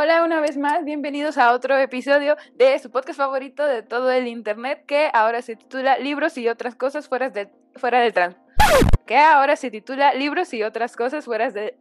Hola una vez más, bienvenidos a otro episodio de su podcast favorito de todo el internet que ahora se titula Libros y otras cosas fuera, de, fuera del trans. Que ahora se titula Libros y otras cosas fuera de,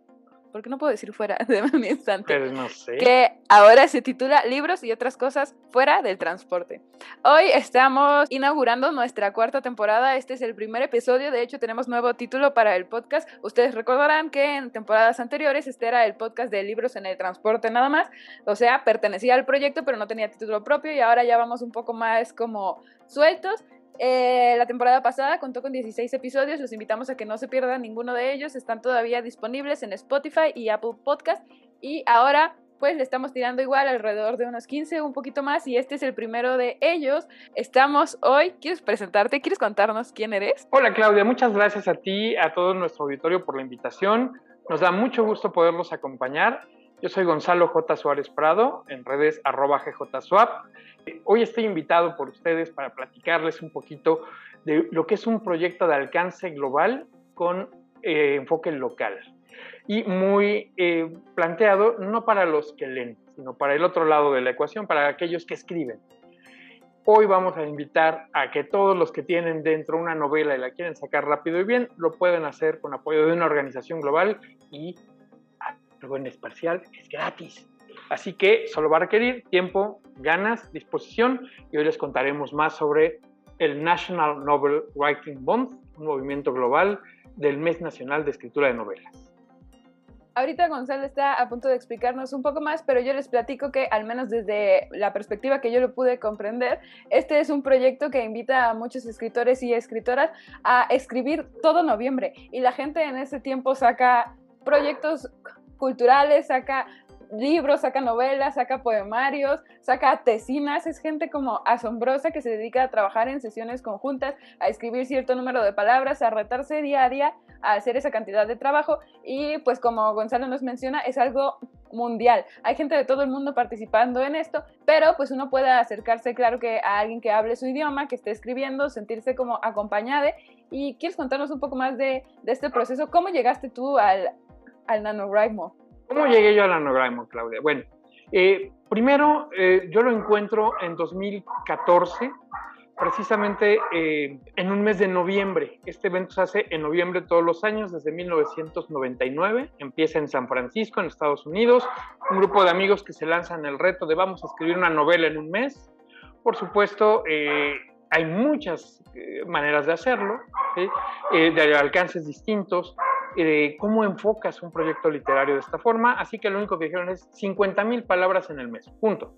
¿por qué no puedo decir fuera de un instante? Pero no sé. Que ahora se titula Libros y otras cosas fuera del transporte. Hoy estamos inaugurando nuestra cuarta temporada. Este es el primer episodio. De hecho, tenemos nuevo título para el podcast. Ustedes recordarán que en temporadas anteriores este era el podcast de libros en el transporte nada más. O sea, pertenecía al proyecto, pero no tenía título propio. Y ahora ya vamos un poco más como sueltos. Eh, la temporada pasada contó con 16 episodios, los invitamos a que no se pierdan ninguno de ellos, están todavía disponibles en Spotify y Apple Podcast y ahora pues le estamos tirando igual alrededor de unos 15, un poquito más y este es el primero de ellos. Estamos hoy, ¿quieres presentarte? ¿Quieres contarnos quién eres? Hola Claudia, muchas gracias a ti, a todo nuestro auditorio por la invitación. Nos da mucho gusto poderlos acompañar. Yo soy Gonzalo J. Suárez Prado, en redes arroba GJSwap. Hoy estoy invitado por ustedes para platicarles un poquito de lo que es un proyecto de alcance global con eh, enfoque local y muy eh, planteado no para los que leen, sino para el otro lado de la ecuación, para aquellos que escriben. Hoy vamos a invitar a que todos los que tienen dentro una novela y la quieren sacar rápido y bien, lo pueden hacer con apoyo de una organización global y algo en espacial es gratis. Así que solo va a requerir tiempo, ganas, disposición y hoy les contaremos más sobre el National Novel Writing Month, un movimiento global del Mes Nacional de Escritura de Novelas. Ahorita Gonzalo está a punto de explicarnos un poco más, pero yo les platico que al menos desde la perspectiva que yo lo pude comprender, este es un proyecto que invita a muchos escritores y escritoras a escribir todo noviembre y la gente en ese tiempo saca proyectos culturales, saca libros, saca novelas, saca poemarios, saca tesinas, es gente como asombrosa que se dedica a trabajar en sesiones conjuntas, a escribir cierto número de palabras, a retarse día a día a hacer esa cantidad de trabajo y pues como Gonzalo nos menciona es algo mundial. Hay gente de todo el mundo participando en esto, pero pues uno puede acercarse, claro que a alguien que hable su idioma, que esté escribiendo, sentirse como acompañada. ¿Y quieres contarnos un poco más de, de este proceso? ¿Cómo llegaste tú al, al NaNoWriMo? ¿Cómo llegué yo al NaNoWriMo, Claudia? Bueno, eh, primero eh, yo lo encuentro en 2014, precisamente eh, en un mes de noviembre. Este evento se hace en noviembre todos los años, desde 1999. Empieza en San Francisco, en Estados Unidos. Un grupo de amigos que se lanzan el reto de vamos a escribir una novela en un mes. Por supuesto, hay muchas maneras de hacerlo, de alcances distintos cómo enfocas un proyecto literario de esta forma, así que lo único que dijeron es 50 mil palabras en el mes, punto.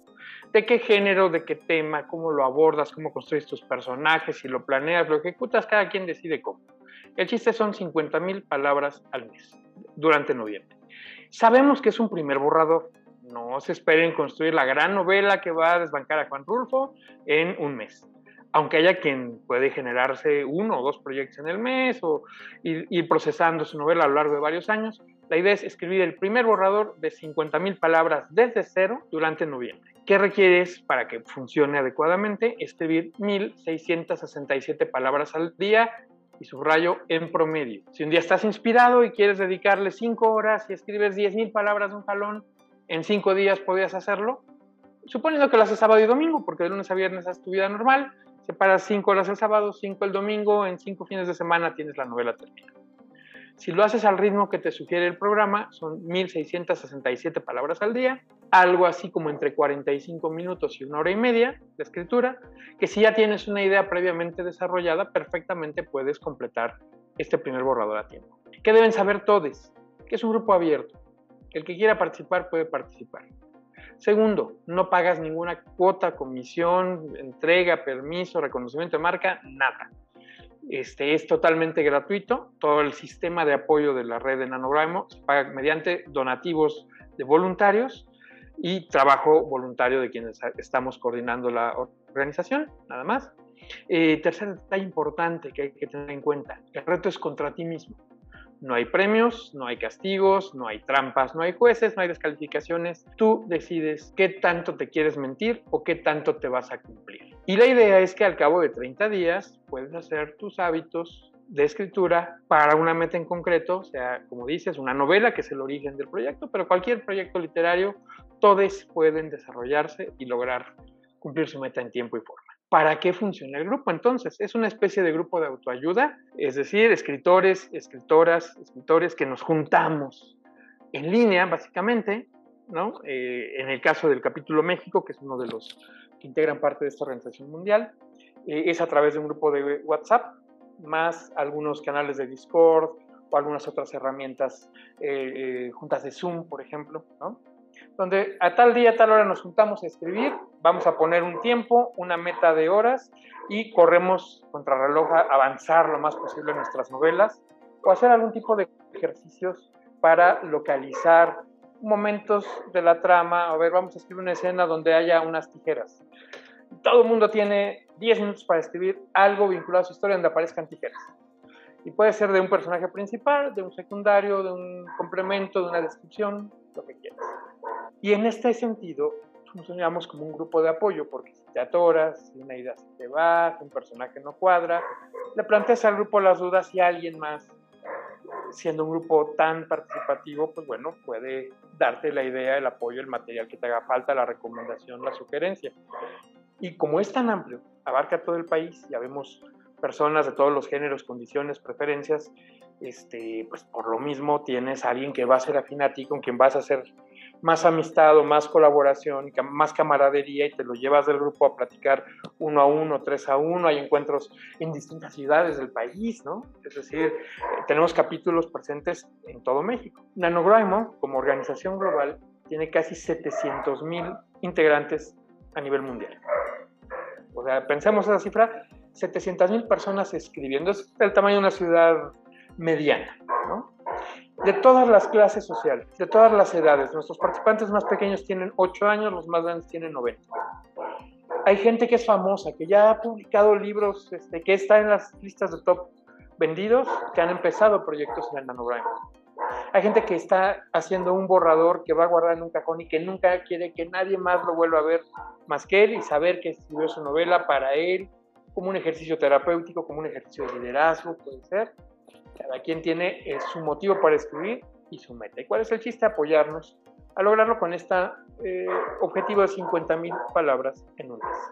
¿De qué género, de qué tema, cómo lo abordas, cómo construyes tus personajes, si lo planeas, lo ejecutas, cada quien decide cómo. El chiste son 50 mil palabras al mes, durante noviembre. Sabemos que es un primer borrador, no se esperen construir la gran novela que va a desbancar a Juan Rulfo en un mes aunque haya quien puede generarse uno o dos proyectos en el mes o ir, procesando su novela a lo largo de varios años, la idea es escribir el primer borrador de 50.000 palabras desde cero durante noviembre. ¿Qué requieres para que funcione adecuadamente? Escribir 1.667 palabras al día y subrayo en promedio. Si un día estás inspirado y quieres dedicarle 5 horas y escribes 10.000 palabras de un jalón, en 5 días podrías hacerlo. Suponiendo que lo haces sábado y domingo, porque de lunes a viernes es tu vida normal, Separas cinco horas el sábado, cinco el domingo, en cinco fines de semana tienes la novela terminada. Si lo haces al ritmo que te sugiere el programa, son 1667 palabras al día, algo así como entre 45 minutos y una hora y media de escritura, que si ya tienes una idea previamente desarrollada, perfectamente puedes completar este primer borrador a tiempo. ¿Qué deben saber todos? Que es un grupo abierto. El que quiera participar puede participar. Segundo, no pagas ninguna cuota, comisión, entrega, permiso, reconocimiento de marca, nada. Este, es totalmente gratuito. Todo el sistema de apoyo de la red de NaNoWriMo se paga mediante donativos de voluntarios y trabajo voluntario de quienes estamos coordinando la organización, nada más. Eh, tercer detalle importante que hay que tener en cuenta, el reto es contra ti mismo. No hay premios, no hay castigos, no hay trampas, no hay jueces, no hay descalificaciones. Tú decides qué tanto te quieres mentir o qué tanto te vas a cumplir. Y la idea es que al cabo de 30 días puedes hacer tus hábitos de escritura para una meta en concreto, o sea, como dices, una novela que es el origen del proyecto, pero cualquier proyecto literario, todos pueden desarrollarse y lograr cumplir su meta en tiempo y forma. ¿Para qué funciona el grupo? Entonces, es una especie de grupo de autoayuda, es decir, escritores, escritoras, escritores que nos juntamos en línea, básicamente, ¿no? Eh, en el caso del capítulo México, que es uno de los que integran parte de esta organización mundial, eh, es a través de un grupo de WhatsApp, más algunos canales de Discord o algunas otras herramientas, eh, juntas de Zoom, por ejemplo, ¿no? Donde a tal día, a tal hora nos juntamos a escribir, vamos a poner un tiempo, una meta de horas y corremos contra reloj a avanzar lo más posible en nuestras novelas o hacer algún tipo de ejercicios para localizar momentos de la trama. A ver, vamos a escribir una escena donde haya unas tijeras. Todo el mundo tiene 10 minutos para escribir algo vinculado a su historia donde aparezcan tijeras. Y puede ser de un personaje principal, de un secundario, de un complemento, de una descripción, lo que quieras. Y en este sentido, funcionamos como un grupo de apoyo, porque si te atoras, si una idea se te va, si un personaje no cuadra, le planteas al grupo las dudas y alguien más, siendo un grupo tan participativo, pues bueno, puede darte la idea, el apoyo, el material que te haga falta, la recomendación, la sugerencia. Y como es tan amplio, abarca todo el país, ya vemos personas de todos los géneros, condiciones, preferencias, este, pues por lo mismo tienes alguien que va a ser afín a ti, con quien vas a hacer más amistad o más colaboración, más camaradería y te lo llevas del grupo a platicar uno a uno, tres a uno. Hay encuentros en distintas ciudades del país, ¿no? Es decir, tenemos capítulos presentes en todo México. NanoGraimo, como organización global, tiene casi 700 mil integrantes a nivel mundial. O sea, pensemos esa cifra, 700 mil personas escribiendo, es el tamaño de una ciudad mediana, ¿no? De todas las clases sociales, de todas las edades. Nuestros participantes más pequeños tienen 8 años, los más grandes tienen 90. Hay gente que es famosa, que ya ha publicado libros, este, que está en las listas de top vendidos, que han empezado proyectos en el nanograma. Hay gente que está haciendo un borrador que va a guardar en un cajón y que nunca quiere que nadie más lo vuelva a ver más que él y saber que escribió su novela para él, como un ejercicio terapéutico, como un ejercicio de liderazgo, puede ser. Cada quien tiene eh, su motivo para escribir y su meta. ¿Y cuál es el chiste? Apoyarnos a lograrlo con este objetivo de 50.000 palabras en un mes.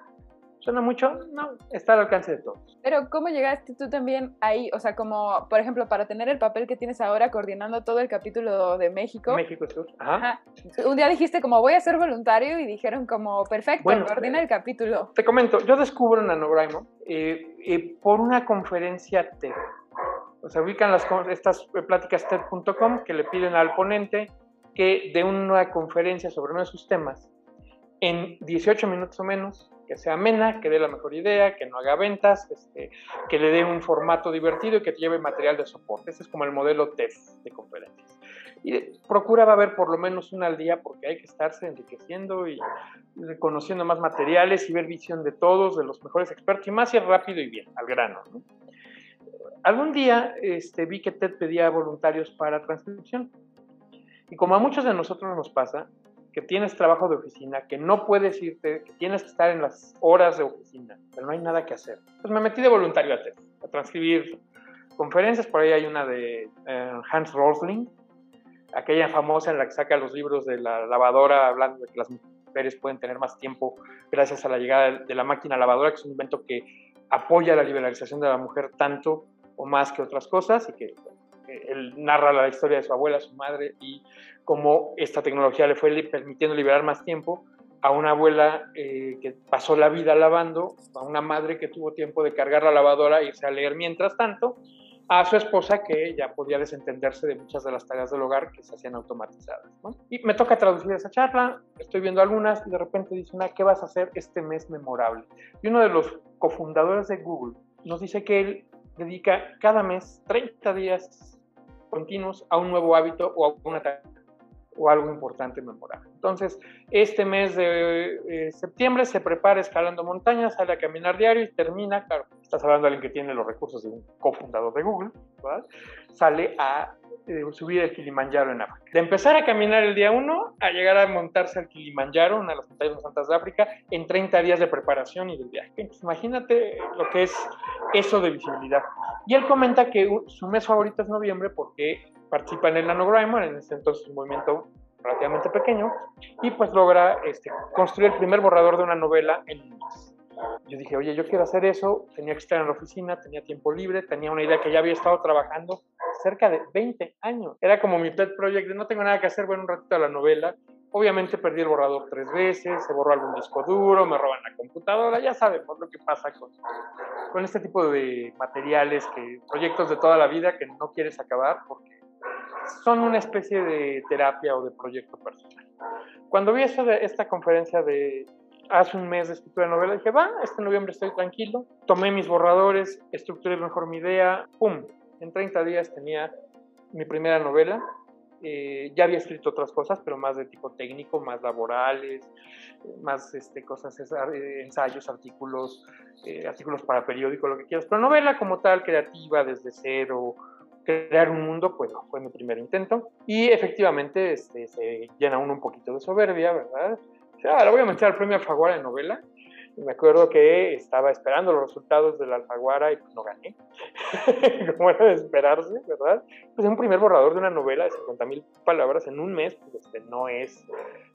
¿Suena mucho? No, está al alcance de todos. Pero ¿cómo llegaste tú también ahí? O sea, como, por ejemplo, para tener el papel que tienes ahora coordinando todo el capítulo de México. México Sur. Ajá. Un día dijiste como voy a ser voluntario y dijeron como perfecto, bueno, coordina el capítulo. Te comento, yo descubro Nanograimo eh, eh, por una conferencia TED se ubican las, estas pláticas TED.com que le piden al ponente que dé una conferencia sobre uno de sus temas en 18 minutos o menos, que sea amena, que dé la mejor idea, que no haga ventas, este, que le dé un formato divertido y que lleve material de soporte. Ese es como el modelo TED de conferencias. Y procura va a haber por lo menos una al día porque hay que estarse enriqueciendo y conociendo más materiales y ver visión de todos, de los mejores expertos y más y rápido y bien, al grano. ¿no? Algún día este, vi que TED pedía voluntarios para transcripción. Y como a muchos de nosotros nos pasa, que tienes trabajo de oficina, que no puedes irte, que tienes que estar en las horas de oficina, pero no hay nada que hacer. Pues me metí de voluntario a TED, a transcribir conferencias. Por ahí hay una de eh, Hans Rosling, aquella famosa en la que saca los libros de la lavadora, hablando de que las mujeres pueden tener más tiempo gracias a la llegada de la máquina lavadora, que es un invento que apoya la liberalización de la mujer tanto o más que otras cosas y que él narra la historia de su abuela, su madre y cómo esta tecnología le fue permitiendo liberar más tiempo a una abuela eh, que pasó la vida lavando, a una madre que tuvo tiempo de cargar la lavadora e irse a leer mientras tanto, a su esposa que ya podía desentenderse de muchas de las tareas del hogar que se hacían automatizadas. Y me toca traducir esa charla, estoy viendo algunas y de repente dice una, ¿qué vas a hacer este mes memorable? Y uno de los cofundadores de Google nos dice que él dedica cada mes 30 días continuos a un nuevo hábito o a una o algo importante memorable. Entonces, este mes de eh, septiembre se prepara escalando montañas, sale a caminar diario y termina, claro, estás hablando de alguien que tiene los recursos de un cofundador de Google, ¿verdad? sale a eh, subir el Kilimanjaro en África. De empezar a caminar el día 1 a llegar a montarse al Kilimanjaro, una de las montañas más altas de África, en 30 días de preparación y del viaje. Pues imagínate lo que es eso de visibilidad. Y él comenta que su mes favorito es noviembre porque participa en el NanoGrimer, en ese entonces un movimiento relativamente pequeño, y pues logra este, construir el primer borrador de una novela en un mes. Yo dije, oye, yo quiero hacer eso, tenía que estar en la oficina, tenía tiempo libre, tenía una idea que ya había estado trabajando cerca de 20 años. Era como mi pet project, de no tengo nada que hacer, bueno, un ratito a la novela. Obviamente perdí el borrador tres veces, se borró algún disco duro, me roban la computadora, ya sabemos lo que pasa con, con este tipo de materiales, que, proyectos de toda la vida que no quieres acabar porque son una especie de terapia o de proyecto personal. Cuando vi eso de esta conferencia de hace un mes de escritura de novela, dije, va, este noviembre estoy tranquilo, tomé mis borradores, estructuré mejor mi idea, ¡pum! En 30 días tenía mi primera novela. Eh, ya había escrito otras cosas, pero más de tipo técnico, más laborales, más este, cosas, eh, ensayos, artículos, eh, artículos para periódico, lo que quieras. Pero novela como tal, creativa, desde cero, crear un mundo, pues no, fue mi primer intento. Y efectivamente este, se llena uno un poquito de soberbia, ¿verdad? O sea, ahora voy a meter al premio Alfaguara de novela me acuerdo que estaba esperando los resultados de la Alfaguara y pues no gané, como era de esperarse, ¿verdad? Pues un primer borrador de una novela de 50 mil palabras en un mes, pues este, no, es,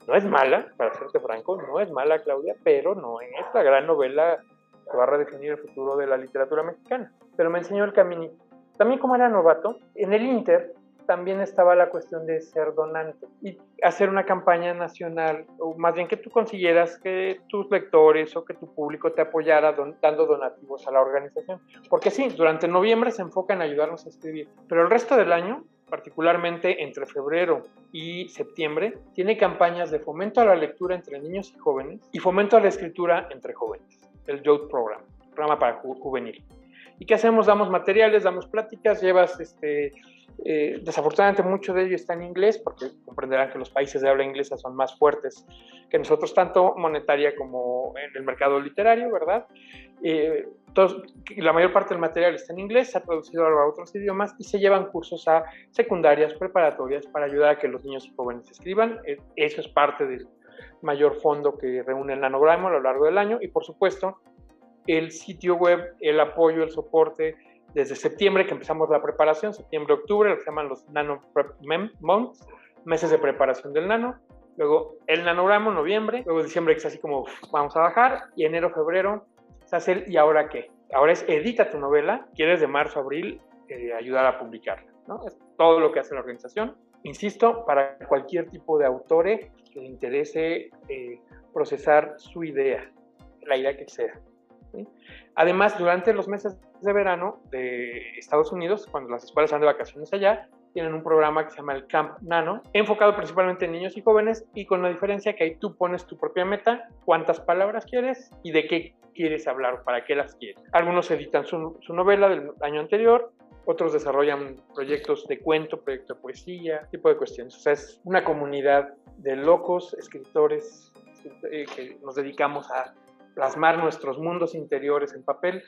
no es mala, para serte franco, no es mala, Claudia, pero no es la gran novela que va a redefinir el futuro de la literatura mexicana. Pero me enseñó el caminito. También como era novato, en el Inter también estaba la cuestión de ser donante y hacer una campaña nacional, o más bien que tú consiguieras que tus lectores o que tu público te apoyara dando donativos a la organización. Porque sí, durante noviembre se enfoca en ayudarnos a escribir, pero el resto del año, particularmente entre febrero y septiembre, tiene campañas de fomento a la lectura entre niños y jóvenes y fomento a la escritura entre jóvenes, el Youth Program, programa para juvenil. ¿Y qué hacemos? Damos materiales, damos pláticas, llevas este, eh, desafortunadamente mucho de ello está en inglés, porque comprenderán que los países de habla inglesa son más fuertes que nosotros, tanto monetaria como en el mercado literario, ¿verdad? Eh, la mayor parte del material está en inglés, se ha traducido a otros idiomas y se llevan cursos a secundarias, preparatorias para ayudar a que los niños y jóvenes escriban. Eh, eso es parte del mayor fondo que reúne el nanogramo a lo largo del año y por supuesto el sitio web, el apoyo, el soporte, desde septiembre que empezamos la preparación, septiembre-octubre, lo que se llaman los Nano Prep Months, meses de preparación del nano, luego el nanogramo, noviembre, luego diciembre que es así como vamos a bajar, y enero, febrero se hace el ¿y ahora qué? Ahora es edita tu novela, quieres de marzo a abril eh, ayudar a publicarla, ¿no? Es todo lo que hace la organización. Insisto, para cualquier tipo de autore que le interese eh, procesar su idea, la idea que sea. Además, durante los meses de verano de Estados Unidos, cuando las escuelas están de vacaciones allá, tienen un programa que se llama el Camp Nano, enfocado principalmente en niños y jóvenes y con la diferencia que ahí tú pones tu propia meta, cuántas palabras quieres y de qué quieres hablar para qué las quieres. Algunos editan su, novela del año anterior, otros desarrollan proyectos de cuento, proyectos de poesía, tipo de cuestiones. O sea, es una comunidad de locos escritores eh, que nos dedicamos a plasmar nuestros mundos interiores en papel,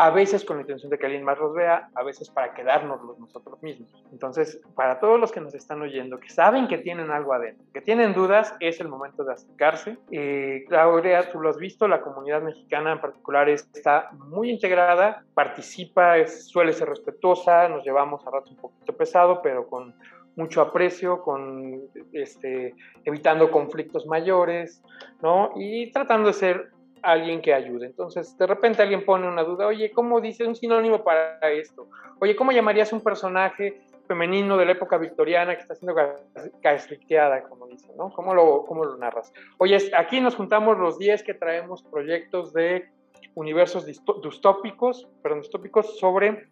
a veces con la intención de que alguien más los vea, a veces para quedárnoslos nosotros mismos. Entonces, para todos los que nos están oyendo, que saben que tienen algo adentro, que tienen dudas, es el momento de acercarse. Eh, Claudia, tú lo has visto, la comunidad mexicana en particular está muy integrada, participa, suele ser respetuosa, nos llevamos a rato un poquito pesado, pero con mucho aprecio, con este, evitando conflictos mayores, ¿no? Y tratando de ser alguien que ayude. Entonces, de repente alguien pone una duda, oye, ¿cómo dice un sinónimo para esto? Oye, ¿cómo llamarías un personaje femenino de la época victoriana que está siendo gaslicteada, como dicen, ¿no? ¿Cómo lo, cómo lo narras? Oye, aquí nos juntamos los 10 que traemos proyectos de universos distópicos, perdón, distópicos sobre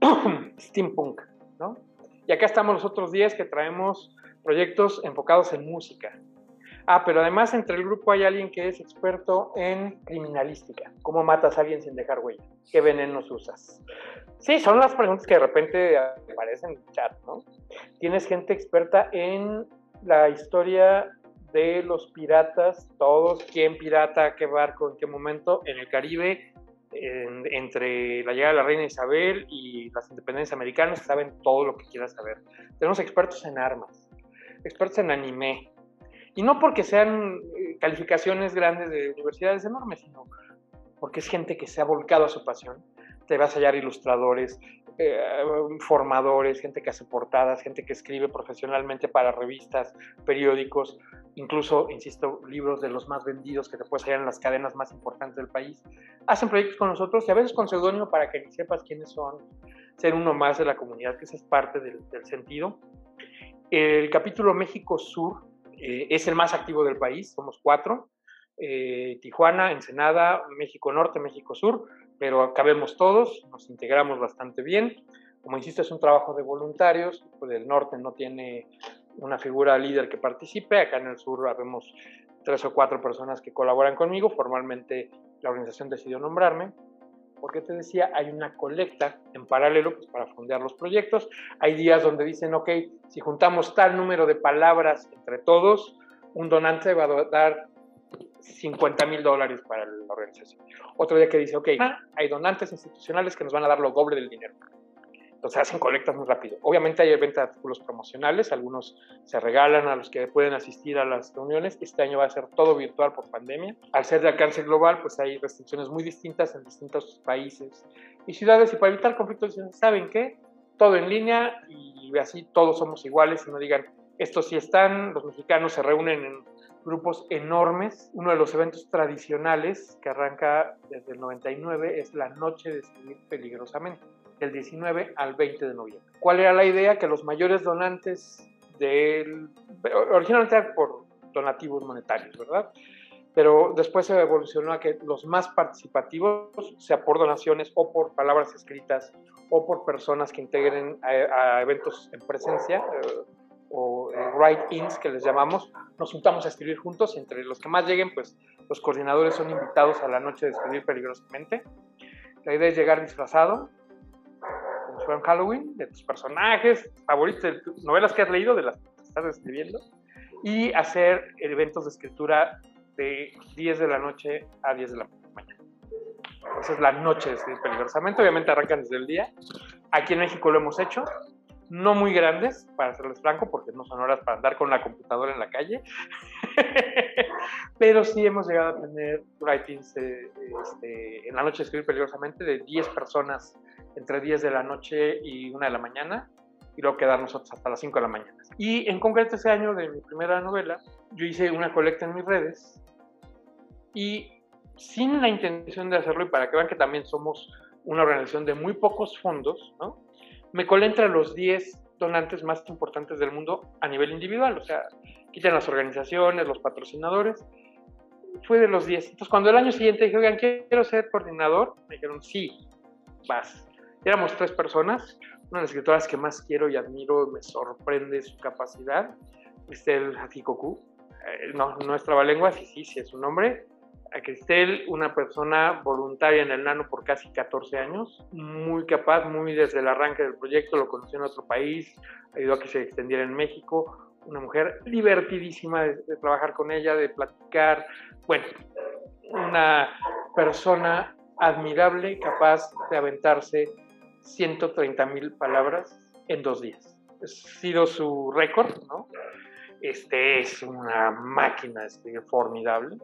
steampunk, ¿no? Y acá estamos los otros 10 que traemos proyectos enfocados en música, Ah, pero además entre el grupo hay alguien que es experto en criminalística. ¿Cómo matas a alguien sin dejar huella? ¿Qué venenos usas? Sí, son las preguntas que de repente aparecen en el chat, ¿no? Tienes gente experta en la historia de los piratas, todos, quién pirata, qué barco, en qué momento, en el Caribe, entre la llegada de la reina Isabel y las independencias americanas, saben todo lo que quieras saber. Tenemos expertos en armas, expertos en anime, y no porque sean eh, calificaciones grandes de universidades enormes, sino porque es gente que se ha volcado a su pasión. Te vas a hallar ilustradores, eh, formadores, gente que hace portadas, gente que escribe profesionalmente para revistas, periódicos, incluso, insisto, libros de los más vendidos que te puedes hallar en las cadenas más importantes del país. Hacen proyectos con nosotros y a veces con seudónimo para que sepas quiénes son, ser uno más de la comunidad, que esa es parte del, sentido. El capítulo México Sur eh, es el más activo del país, somos cuatro. Eh, Tijuana, Ensenada, México Norte, México Sur, pero acabemos todos, nos integramos bastante bien. Como insisto, es un trabajo de voluntarios, pues el norte no tiene una figura líder que participe, acá en el sur habemos tres o cuatro personas que colaboran conmigo, formalmente la organización decidió nombrarme, porque te decía, hay una colecta en paralelo pues, para fondear los proyectos, hay días donde dicen, ok, si juntamos tal número de palabras entre todos, un donante va a dar 50 mil dólares para la organización. Otro día que dice, ok, hay donantes institucionales que nos van a dar lo doble del dinero. Entonces hacen colectas muy rápido. Obviamente hay venta de artículos promocionales, algunos se regalan a los que pueden asistir a las reuniones. Este año va a ser todo virtual por pandemia. Al ser de alcance global, pues hay restricciones muy distintas en distintos países y ciudades. Y para evitar conflictos, ¿saben qué? Todo en línea y así todos somos iguales y no digan, estos sí están, los mexicanos se reúnen en grupos enormes. Uno de los eventos tradicionales que arranca desde el 99 es la Noche de Escribir Peligrosamente, del 19 al 20 de noviembre. ¿Cuál era la idea? Que los mayores donantes del... originalmente por donativos monetarios, ¿verdad? Pero después se evolucionó a que los más participativos, sea por donaciones o por palabras escritas o por personas que integren a, eventos en presencia, eh, o eh, write-ins que les llamamos, nos juntamos a escribir juntos y entre los que más lleguen, pues los coordinadores son invitados a la noche de escribir peligrosamente. La idea es llegar disfrazado, fuera en Halloween, de tus personajes favoritos, de tus novelas que has leído, de las que estás escribiendo, y hacer eventos de escritura de 10 de la noche a 10 de la mañana. Esa es la noche de escribir peligrosamente, obviamente arrancan desde el día. Aquí en México lo hemos hecho, no muy grandes, para serles franco, porque no son horas para andar con la computadora en la calle, pero sí hemos llegado a tener writings este, en la noche de escribir peligrosamente de 10 personas entre 10 de la noche y 1 de la mañana, y luego quedar nosotros hasta las 5 de la mañana. Y en concreto ese año de mi primera novela, yo hice una colecta en mis redes y sin la intención de hacerlo y para que vean que también somos una organización de muy pocos fondos, ¿no? me colé entre los 10 donantes más importantes del mundo a nivel individual, o sea, quitan las organizaciones, los patrocinadores, fue de los 10. Entonces, cuando el año siguiente dije, oigan, quiero ser coordinador, me dijeron, sí, vas. Éramos tres personas, una de las escritoras que más quiero y admiro, me sorprende su capacidad, Estel Hakikoku, eh, no, no es trabalengua, sí, sí, sí es su nombre, a Cristel, una persona voluntaria en el Nano por casi 14 años, muy capaz, muy desde el arranque del proyecto, lo conoció en otro país, ayudó a que se extendiera en México, una mujer divertidísima de, trabajar con ella, de platicar, bueno, una persona admirable, capaz de aventarse 130 mil palabras en dos días. Ha sido su récord, ¿no? Este es una máquina formidable.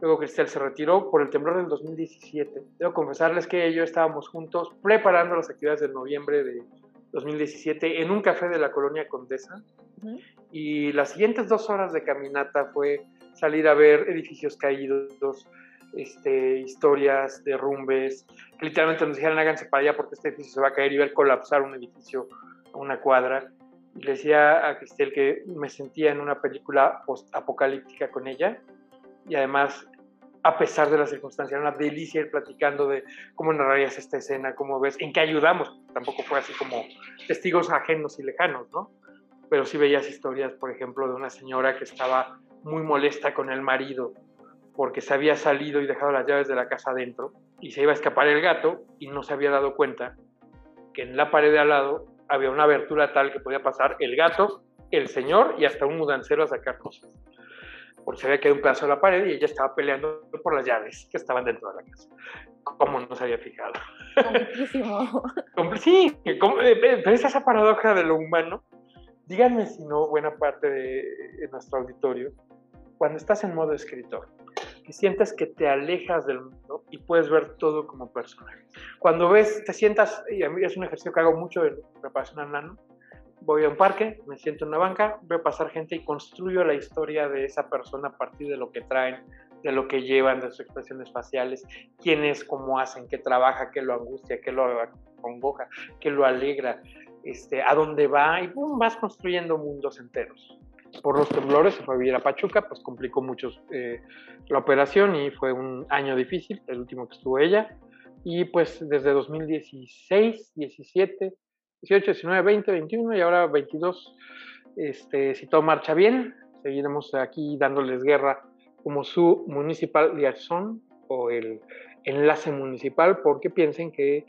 Luego Cristel se retiró por el temblor del 2017. Debo confesarles que yo estábamos juntos preparando las actividades del noviembre de 2017 en un café de la colonia Condesa. Y las siguientes dos horas de caminata fue salir a ver edificios caídos, este, historias, derrumbes, que literalmente nos dijeron háganse para allá porque este edificio se va a caer y ver colapsar un edificio una cuadra. Y le decía a Cristel que me sentía en una película post-apocalíptica con ella y además, a pesar de las circunstancias, era una delicia ir platicando de cómo narrarías esta escena, cómo ves, en qué ayudamos. Tampoco fue así como testigos ajenos y lejanos, ¿no? Pero sí veías historias, por ejemplo, de una señora que estaba muy molesta con el marido porque se había salido y dejado las llaves de la casa adentro y se iba a escapar el gato y no se había dado cuenta que en la pared de al lado había una abertura tal que podía pasar el gato, el señor y hasta un mudancero a sacar cosas. porque se había caído un pedazo de la pared y ella estaba peleando por las llaves que estaban dentro de la casa. ¿Cómo no se había fijado? Sí, eh, pero es esa paradoja de lo humano. Díganme si no, buena parte de nuestro auditorio, cuando estás en modo escritor, que sientes que te alejas del mundo y puedes ver todo como personaje. Cuando ves, te sientas, y a mí es un ejercicio que hago mucho en preparación al nano, voy a un parque, me siento en una banca, veo pasar gente y construyo la historia de esa persona a partir de lo que traen, de lo que llevan, de sus expresiones faciales, quién es, cómo hacen, qué trabaja, qué lo angustia, qué lo congoja, qué lo alegra, este, a dónde va, y boom, vas construyendo mundos enteros. Por los temblores se fue a vivir a Pachuca, pues complicó mucho eh, la operación y fue un año difícil, el último que estuvo ella. Y pues desde 2016, 17, 18, 19, 20, 21 y ahora 22. Este, si todo marcha bien, seguiremos aquí dándoles guerra como su municipal liaison o el enlace municipal, porque piensen que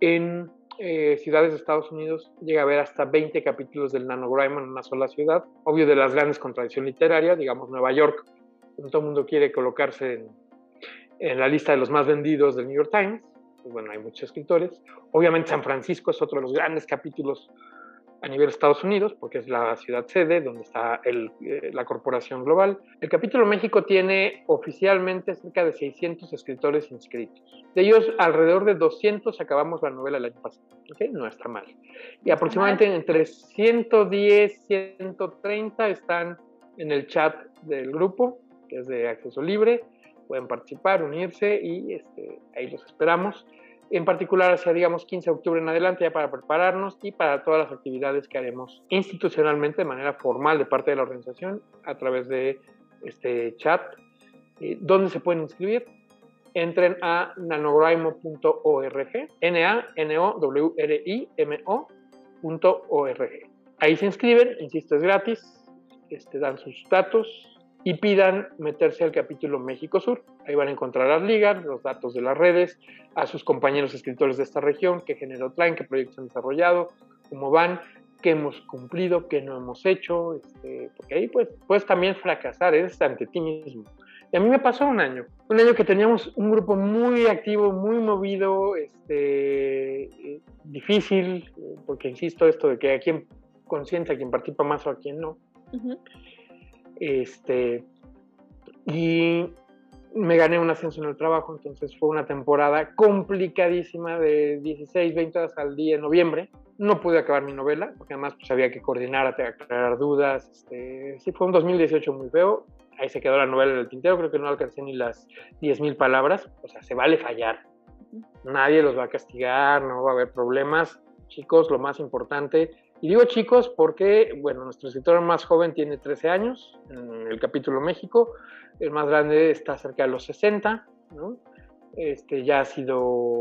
en eh, ciudades de Estados Unidos llega a haber hasta 20 capítulos del NaNoWriMo en una sola ciudad. Obvio de las grandes contradicciones literarias, digamos Nueva York, todo el mundo quiere colocarse en, en la lista de los más vendidos del New York Times, pues, bueno, hay muchos escritores. Obviamente San Francisco es otro de los grandes capítulos a nivel de Estados Unidos, porque es la ciudad sede donde está el, eh, la corporación global. El capítulo México tiene oficialmente cerca de 600 escritores inscritos. De ellos, alrededor de 200 acabamos la novela el año pasado. ¿okay? No está mal. Y aproximadamente entre 110, 130 están en el chat del grupo, que es de acceso libre. Pueden participar, unirse y este, ahí los esperamos en particular hacia, digamos, 15 de octubre en adelante, ya para prepararnos y para todas las actividades que haremos institucionalmente de manera formal de parte de la organización a través de este chat. Eh, ¿Dónde se pueden inscribir? Entren a nanograimo.org, N-A-N-O-W-R-I-M-O.org. Ahí se inscriben, insisto, es gratis, este, dan sus datos, y pidan meterse al capítulo México Sur. Ahí van a encontrar las ligas, los datos de las redes, a sus compañeros escritores de esta región, qué género traen, qué proyectos han desarrollado, cómo van, qué hemos cumplido, qué no hemos hecho, este, porque ahí pues, puedes también fracasar, es ante ti mismo. Y a mí me pasó un año, un año que teníamos un grupo muy activo, muy movido, este, eh, difícil, porque insisto esto de que a quien consciente, a quien participa más o a quien no. Este, y me gané un ascenso en el trabajo, entonces fue una temporada complicadísima de 16, 20 horas al día en noviembre. No pude acabar mi novela, porque además pues, había que coordinar, aclarar dudas. Este, sí, fue un 2018 muy feo. Ahí se quedó la novela en el tintero, creo que no alcancé ni las 10.000 palabras. O sea, se vale fallar. Nadie los va a castigar, no va a haber problemas. Chicos, lo más importante y digo chicos porque, bueno, nuestro escritor más joven tiene 13 años, en el capítulo México, el más grande está cerca de los 60, ¿no? Este, ya ha sido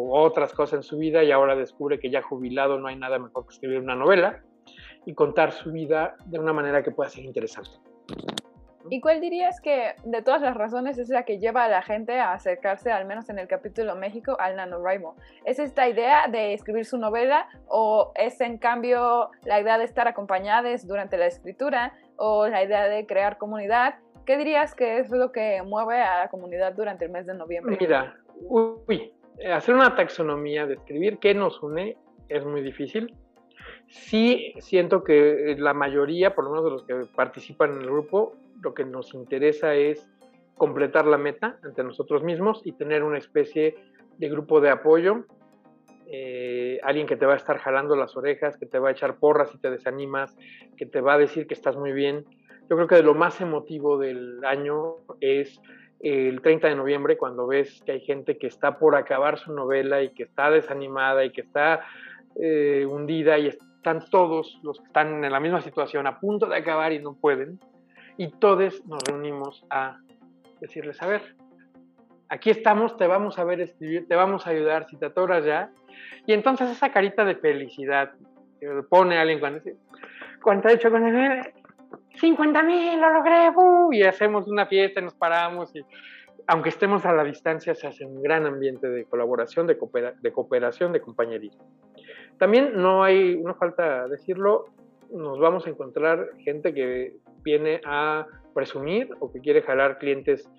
otras cosas en su vida y ahora descubre que ya jubilado no hay nada mejor que escribir una novela y contar su vida de una manera que pueda ser interesante. ¿Y cuál dirías que de todas las razones es la que lleva a la gente a acercarse, al menos en el capítulo México, al NaNoWriMo? ¿Es esta idea de escribir su novela o es en cambio la idea de estar acompañadas durante la escritura o la idea de crear comunidad? ¿Qué dirías que es lo que mueve a la comunidad durante el mes de noviembre? Mira, uy, hacer una taxonomía de escribir qué nos une es muy difícil. Sí siento que la mayoría, por lo menos de los que participan en el grupo, lo que nos interesa es completar la meta ante nosotros mismos y tener una especie de grupo de apoyo, eh, alguien que te va a estar jalando las orejas, que te va a echar porras si te desanimas, que te va a decir que estás muy bien. Yo creo que lo más emotivo del año es el 30 de noviembre cuando ves que hay gente que está por acabar su novela y que está desanimada y que está eh, hundida y están todos los que están en la misma situación a punto de acabar y no pueden y todos nos reunimos a decirles, a ver, aquí estamos, te vamos a ver escribir, te vamos a ayudar si te atoras ya. Y entonces esa carita de felicidad que pone alguien cuando dice, ¿cuánto he hecho con el 50 mil, lo logré, uh", y hacemos una fiesta, nos paramos y aunque estemos a la distancia, se hace un gran ambiente de colaboración, de, cooperación, de compañerismo. También no hay, no falta decirlo, nos vamos a encontrar gente que viene a presumir o que quiere jalar clientes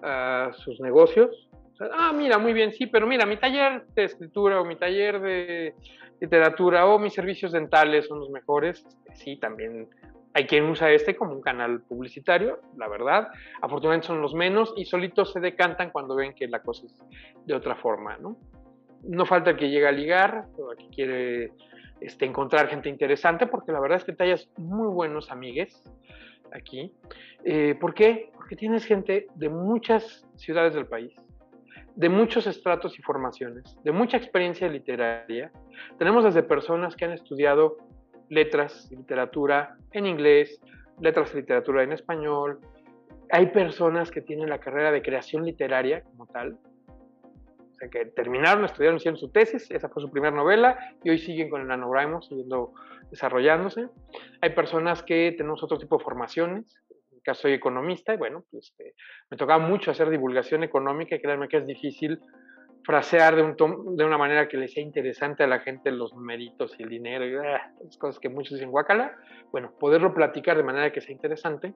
a sus negocios. ah, mira, muy bien, sí, pero mira, mi taller de escritura o mi taller de literatura o mis servicios dentales son los mejores. Sí, también hay quien usa este como un canal publicitario, la verdad. Afortunadamente son los menos y solitos se decantan cuando ven que la cosa es de otra forma, ¿no? No falta el que llega a ligar o el que quiere este, encontrar gente interesante, porque la verdad es que tallas muy buenos amigues aquí. Eh, ¿Por qué? Porque tienes gente de muchas ciudades del país, de muchos estratos y formaciones, de mucha experiencia literaria. Tenemos desde personas que han estudiado letras y literatura en inglés, letras y literatura en español. Hay personas que tienen la carrera de creación literaria como tal, o sea, que terminaron, estudiaron, hicieron su tesis, esa fue su primera novela, y hoy siguen con el NaNoWriMo, siguiendo desarrollándose. Hay personas que tenemos otro tipo de formaciones, caso soy economista, y bueno, pues este, me tocaba mucho hacer divulgación económica, y créanme que es difícil frasear de, un de una manera que le sea interesante a la gente los numeritos y el dinero y ah, las cosas que muchos dicen guacala, bueno, poderlo platicar de manera que sea interesante,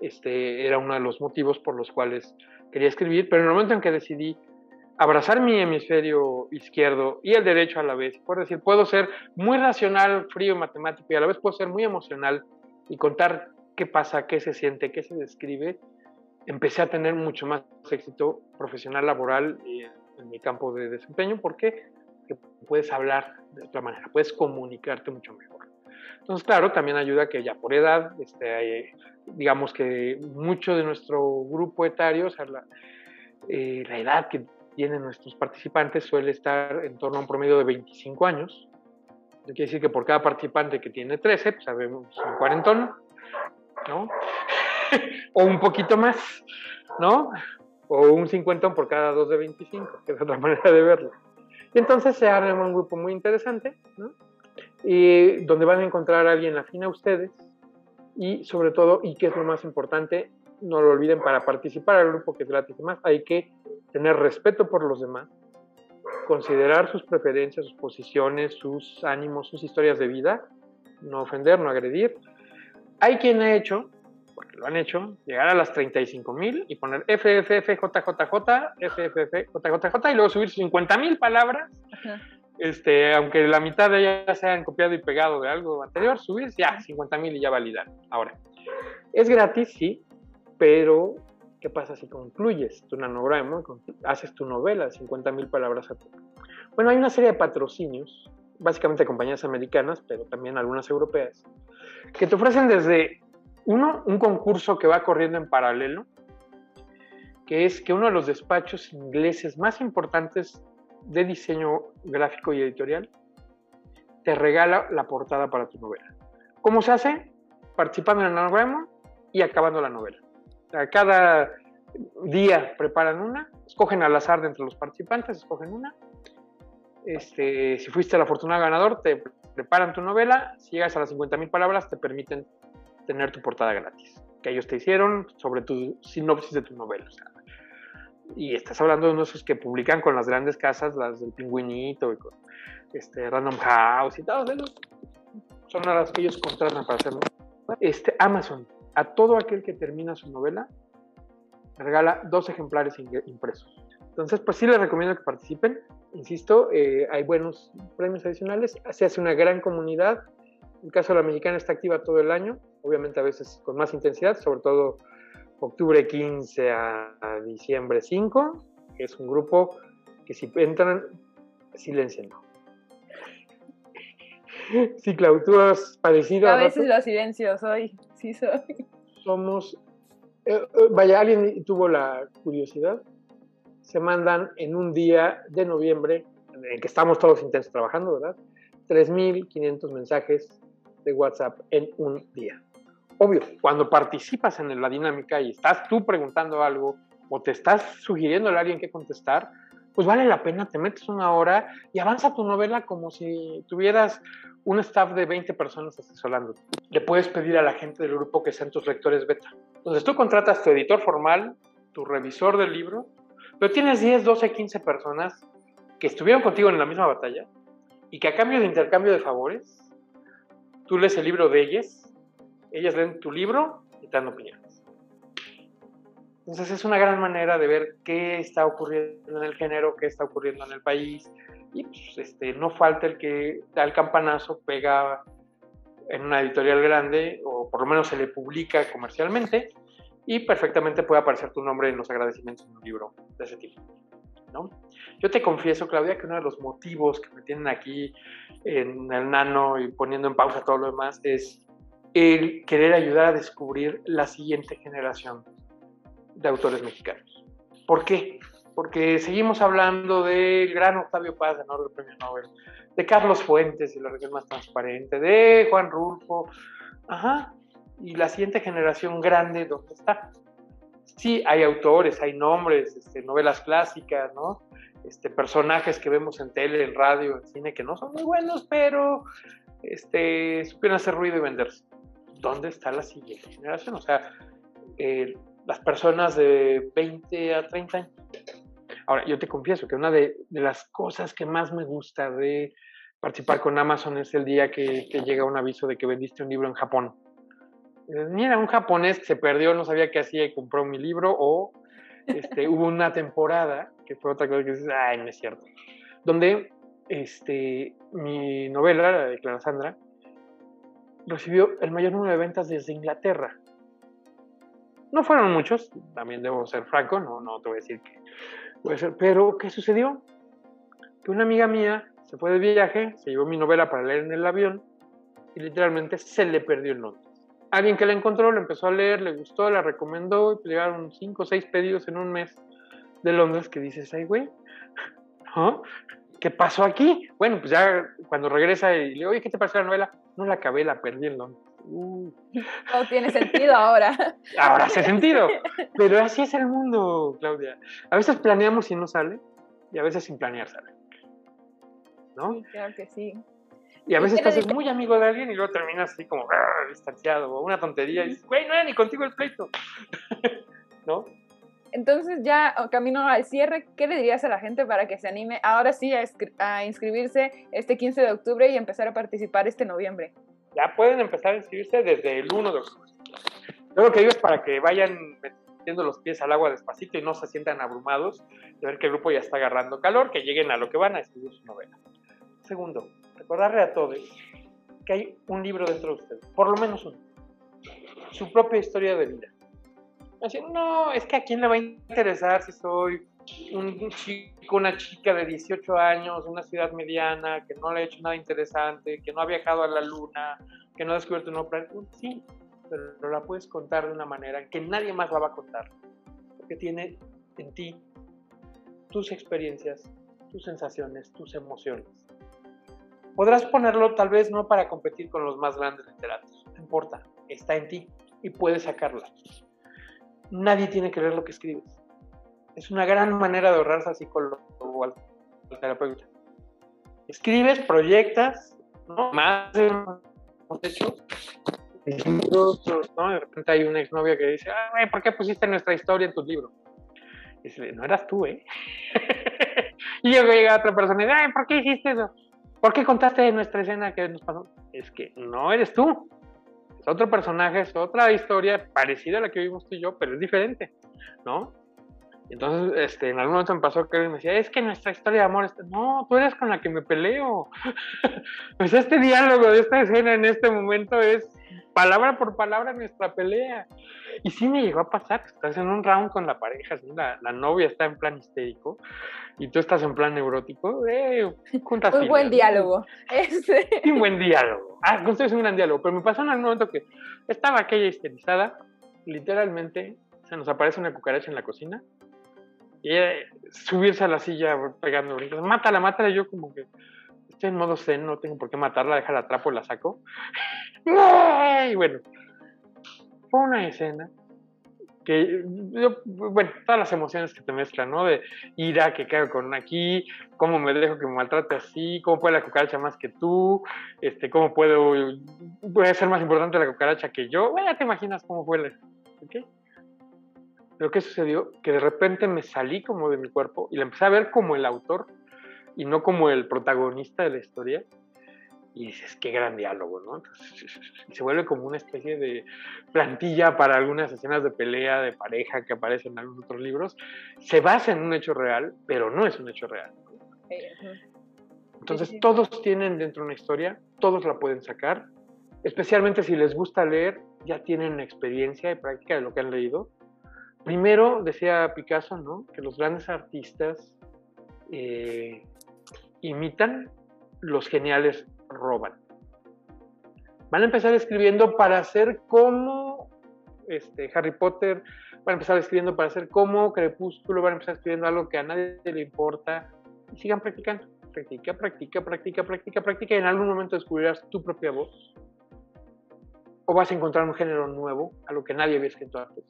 este era uno de los motivos por los cuales quería escribir, pero en el momento en que decidí abrazar mi hemisferio izquierdo y el derecho a la vez, por decir, puedo ser muy racional, frío, matemático y a la vez puedo ser muy emocional y contar qué pasa, qué se siente, qué se describe, empecé a tener mucho más éxito profesional, laboral y en mi campo de desempeño. ¿Por qué? Porque puedes hablar de otra manera, puedes comunicarte mucho mejor. Entonces, claro, también ayuda que ya por edad, este, digamos que mucho de nuestro grupo etario, o sea, la, eh, la edad que tienen nuestros participantes suele estar en torno a un promedio de 25 años. Quiere decir que por cada participante que tiene 13, pues sabemos un cuarentón, ¿no? o un poquito más, ¿no? O un 50 por cada dos de 25, que es otra manera de verlo. Y entonces se arma un grupo muy interesante, ¿no? Y donde van a encontrar a alguien afín a ustedes y sobre todo, y que es lo más importante, no lo olviden, para participar al grupo que es gratis y más, hay que tener respeto por los demás, considerar sus preferencias, sus posiciones, sus ánimos, sus historias de vida, no ofender, no agredir. Hay quien ha hecho porque lo han hecho, llegar a las 35 mil y poner FFFJJJ, FFFJJJ y luego subir 50 mil palabras. Este, aunque la mitad de ellas se hayan copiado y pegado de algo anterior, subir ya 50 mil y ya validar. Ahora, es gratis, sí, pero ¿qué pasa si concluyes tu nanograma, haces tu novela, 50 mil palabras a tu... Bueno, hay una serie de patrocinios, básicamente compañías americanas, pero también algunas europeas, que te ofrecen desde uno, un concurso que va corriendo en paralelo, que es que uno de los despachos ingleses más importantes de diseño gráfico y editorial te regala la portada para tu novela. ¿Cómo se hace? Participando en el anagrama y acabando la novela. cada día preparan una, escogen al azar de entre los participantes, escogen una. Este, si fuiste el afortunado ganador, te preparan tu novela. Si llegas a las 50.000 palabras, te permiten tener tu portada gratis, que ellos te hicieron sobre tu sinopsis de tu novela. y estás hablando de unos que publican con las grandes casas, las del pingüinito y con este, Random House y todo Son las que ellos contratan para hacerlo. Este, Amazon, a todo aquel que termina su novela, regala dos ejemplares impresos. Entonces, pues sí les recomiendo que participen. Insisto, eh, hay buenos premios adicionales. Se hace una gran comunidad. El caso de la mexicana está activa todo el año obviamente a veces con más intensidad, sobre todo octubre 15 a, diciembre 5, que es un grupo que si entran, silencian. Sí, Clau, tú has padecido. A veces lo silencio, soy, sí soy. Somos, eh, eh, vaya, alguien tuvo la curiosidad, se mandan en un día de noviembre, en que estamos todos intensos trabajando, ¿verdad? 3.500 mensajes de WhatsApp en un día. Obvio, cuando participas en la dinámica y estás tú preguntando algo o te estás sugiriendo a alguien que contestar, pues vale la pena, te metes una hora y avanza tu novela como si tuvieras un staff de 20 personas asesorándote. Le puedes pedir a la gente del grupo que sean tus lectores beta. Entonces tú contratas tu editor formal, tu revisor del libro, pero tienes 10, 12, 15 personas que estuvieron contigo en la misma batalla y que a cambio de intercambio de favores, tú lees el libro de ellas ellas leen tu libro y te dan opiniones. Entonces es una gran manera de ver qué está ocurriendo en el género, qué está ocurriendo en el país. Y pues, este, no falta el que da el campanazo, pega en una editorial grande, o por lo menos se le publica comercialmente, y perfectamente puede aparecer tu nombre en los agradecimientos en un libro de ese tipo. Yo te confieso, Claudia, que uno de los motivos que me tienen aquí en el nano y poniendo en pausa todo lo demás es el querer ayudar a descubrir la siguiente generación de autores mexicanos. ¿Por qué? Porque seguimos hablando del gran Octavio Paz, ganador del premio Nobel, de Carlos Fuentes y la más transparente, de Juan Rulfo, ajá, y la siguiente generación grande, ¿dónde está? Sí, hay autores, hay nombres, este, novelas clásicas, ¿no? Este, personajes que vemos en tele, en radio, en cine, que no son muy buenos, pero este, supieron hacer ruido y venderse. ¿Dónde está la siguiente generación? O sea, eh, las personas de 20 a 30 años. Ahora, yo te confieso que una de, las cosas que más me gusta de participar con Amazon es el día que, que llega un aviso de que vendiste un libro en Japón. Mira, un japonés que se perdió, no sabía qué hacía y compró mi libro, o este, hubo una temporada, que fue otra cosa que dices, ay, no es cierto, donde este, mi novela, la de Clara Sandra, recibió el mayor número de ventas desde Inglaterra. No fueron muchos, también debo ser franco, no, no te voy a decir que puede ser, pero ¿qué sucedió? Que una amiga mía se fue de viaje, se llevó mi novela para leer en el avión y literalmente se le perdió el nombre alguien que la encontró, la empezó a leer, le gustó, la recomendó y llegaron cinco o seis pedidos en un mes de Londres que dices, ay, güey, ¿qué pasó aquí? Bueno, pues ya cuando regresa y le digo, oye, ¿qué te pareció la novela? No la acabé, la perdí en Londres. Uh. No tiene sentido ahora. Ahora hace sentido. Pero así es el mundo, Claudia. A veces planeamos y no sale, y a veces sin planear sale. ¿No? claro que sí. Y a veces te haces muy amigo de alguien y luego terminas así como ah, distanciado o una tontería y dices, güey, no era ni contigo el pleito. ¿No? Entonces ya camino al cierre, ¿qué le dirías a la gente para que se anime ahora sí a, inscribirse este 15 de octubre y empezar a participar este noviembre? Ya pueden empezar a inscribirse desde el 1 de octubre. Yo lo que digo es para que vayan metiendo los pies al agua despacito y no se sientan abrumados de ver que el grupo ya está agarrando calor, que lleguen a lo que van a escribir su novela. Segundo, recordarle a todos que hay un libro dentro de ustedes, por lo menos uno, su propia historia de vida. Así, no, es que a quién le va a interesar si soy un chico, una chica de 18 años, una ciudad mediana, que no le ha hecho nada interesante, que no ha viajado a la luna, que no ha descubierto un nuevo planeta. Sí, pero la puedes contar de una manera que nadie más la va a contar, porque tiene en ti tus experiencias, tus sensaciones, tus emociones. Podrás ponerlo tal vez no para competir con los más grandes literatos, no importa, está en ti y puedes sacarla. Nadie tiene que leer lo que escribes. Es una gran manera de ahorrarse al psicólogo o al, terapeuta. Escribes, proyectas, ¿no? Más de hecho. De repente hay una exnovia que dice, ¿por qué pusiste nuestra historia en tu libro? Y dice, no eras tú, ¿eh? y luego llega otra persona y dice, ¿por qué hiciste eso? ¿Por qué contaste nuestra escena que nos pasó? Es que no eres tú. Es otro personaje, es otra historia parecida a la que vimos tú y yo, pero es diferente, ¿no? Entonces, este, en algún momento me pasó que me decía, es que nuestra historia de amor, está... no, tú eres con la que me peleo. pues este diálogo de esta escena en este momento es palabra por palabra nuestra pelea. Y sí me llegó a pasar, estás en un round con la pareja, la, la novia está en plan histérico y tú estás en plan neurótico, eh, Un buen diálogo. Este. Un buen diálogo. Ah, es un gran diálogo. Pero me pasó en algún momento que estaba aquella histerizada, literalmente se nos aparece una cucaracha en la cocina y subirse a la silla pegando brincos. Mátala, mátala. Yo, como que estoy en modo zen, no tengo por qué matarla, déjala atrapo y la saco. Y bueno, fue una escena que, bueno, todas las emociones que te mezclan, ¿no? De ira que caigo con aquí, cómo me dejo que me maltrate así, cómo puede la cucaracha más que tú, este, cómo puedo, puede ser más importante la cucaracha que yo. Bueno, ya te imaginas cómo fue la, ¿ok? Pero ¿qué sucedió? Que de repente me salí como de mi cuerpo y la empecé a ver como el autor y no como el protagonista de la historia. y dices, qué gran diálogo, ¿no? se vuelve como una especie de plantilla para algunas escenas de pelea, de pareja que aparecen en algunos otros libros. Se basa en un hecho real, pero no es un hecho real. Entonces, todos tienen dentro una historia, todos la pueden sacar, especialmente si les gusta leer, ya tienen experiencia y práctica de lo que han leído. Primero, decía Picasso, ¿no? Que los grandes artistas eh, imitan, los geniales roban. Van a empezar escribiendo para hacer como este, Harry Potter, van a empezar escribiendo para hacer como Crepúsculo, van a empezar escribiendo algo que a nadie le importa y sigan practicando. Practica, practica, practica, practica, practica y en algún momento descubrirás tu propia voz. O vas a encontrar un género nuevo, algo que nadie había escrito antes.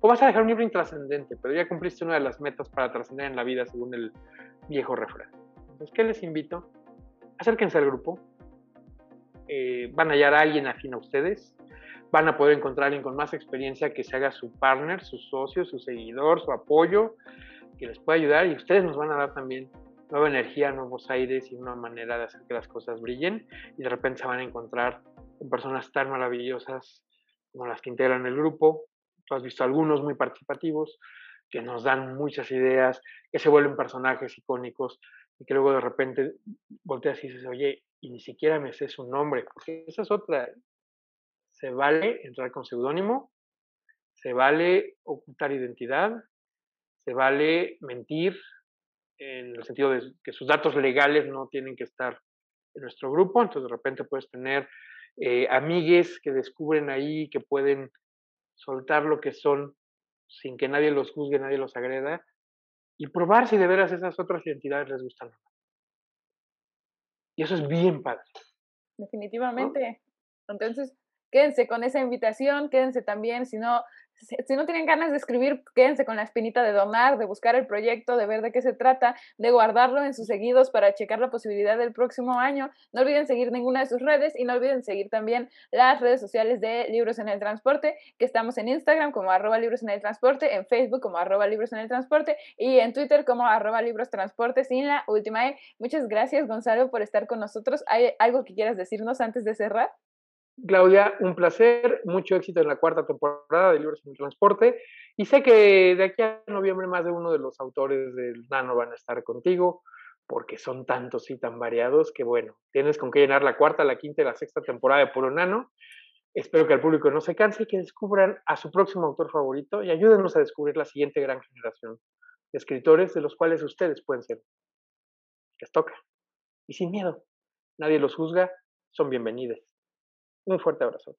O vas a dejar un libro intrascendente, pero ya cumpliste una de las metas para trascender en la vida según el viejo refrán. Entonces, ¿qué les invito? acérquense al grupo, eh, van a hallar a alguien afín a ustedes, van a poder encontrar a alguien con más experiencia que se haga su partner, su socio, su seguidor, su apoyo, que les pueda ayudar y ustedes nos van a dar también nueva energía, nuevos aires y una manera de hacer que las cosas brillen y de repente se van a encontrar con personas tan maravillosas como las que integran el grupo. Tú has visto algunos muy participativos que nos dan muchas ideas, que se vuelven personajes icónicos y que luego de repente volteas y dices, oye, y ni siquiera me sé su nombre, porque esa es otra. Se vale entrar con seudónimo, se vale ocultar identidad, se vale mentir en el sentido de que sus datos legales no tienen que estar en nuestro grupo, entonces de repente puedes tener eh, amigues que descubren ahí que pueden soltar lo que son sin que nadie los juzgue, nadie los agreda, y probar si de veras esas otras identidades les gustan. Y eso es bien padre. Definitivamente. Entonces, quédense con esa invitación, quédense también, si no, si no tienen ganas de escribir, quédense con la espinita de donar, de buscar el proyecto, de ver de qué se trata, de guardarlo en sus seguidos para checar la posibilidad del próximo año. No olviden seguir ninguna de sus redes y no olviden seguir también las redes sociales de Libros en el Transporte, que estamos en Instagram como arroba libros en el transporte, en Facebook como arroba libros en el transporte y en Twitter como arroba libros transporte sin la última E. Muchas gracias Gonzalo por estar con nosotros. ¿Hay algo que quieras decirnos antes de cerrar? Claudia, un placer, mucho éxito en la cuarta temporada de Libros en el Transporte. Y sé que de aquí a noviembre más de uno de los autores del Nano van a estar contigo, porque son tantos y tan variados que, bueno, tienes con qué llenar la cuarta, la quinta y la sexta temporada de Puro Nano. Espero que el público no se canse y que descubran a su próximo autor favorito y ayúdenos a descubrir la siguiente gran generación de escritores de los cuales ustedes pueden ser. Les toca. Y sin miedo. Nadie los juzga, son bienvenidos. Un fuerte abrazo.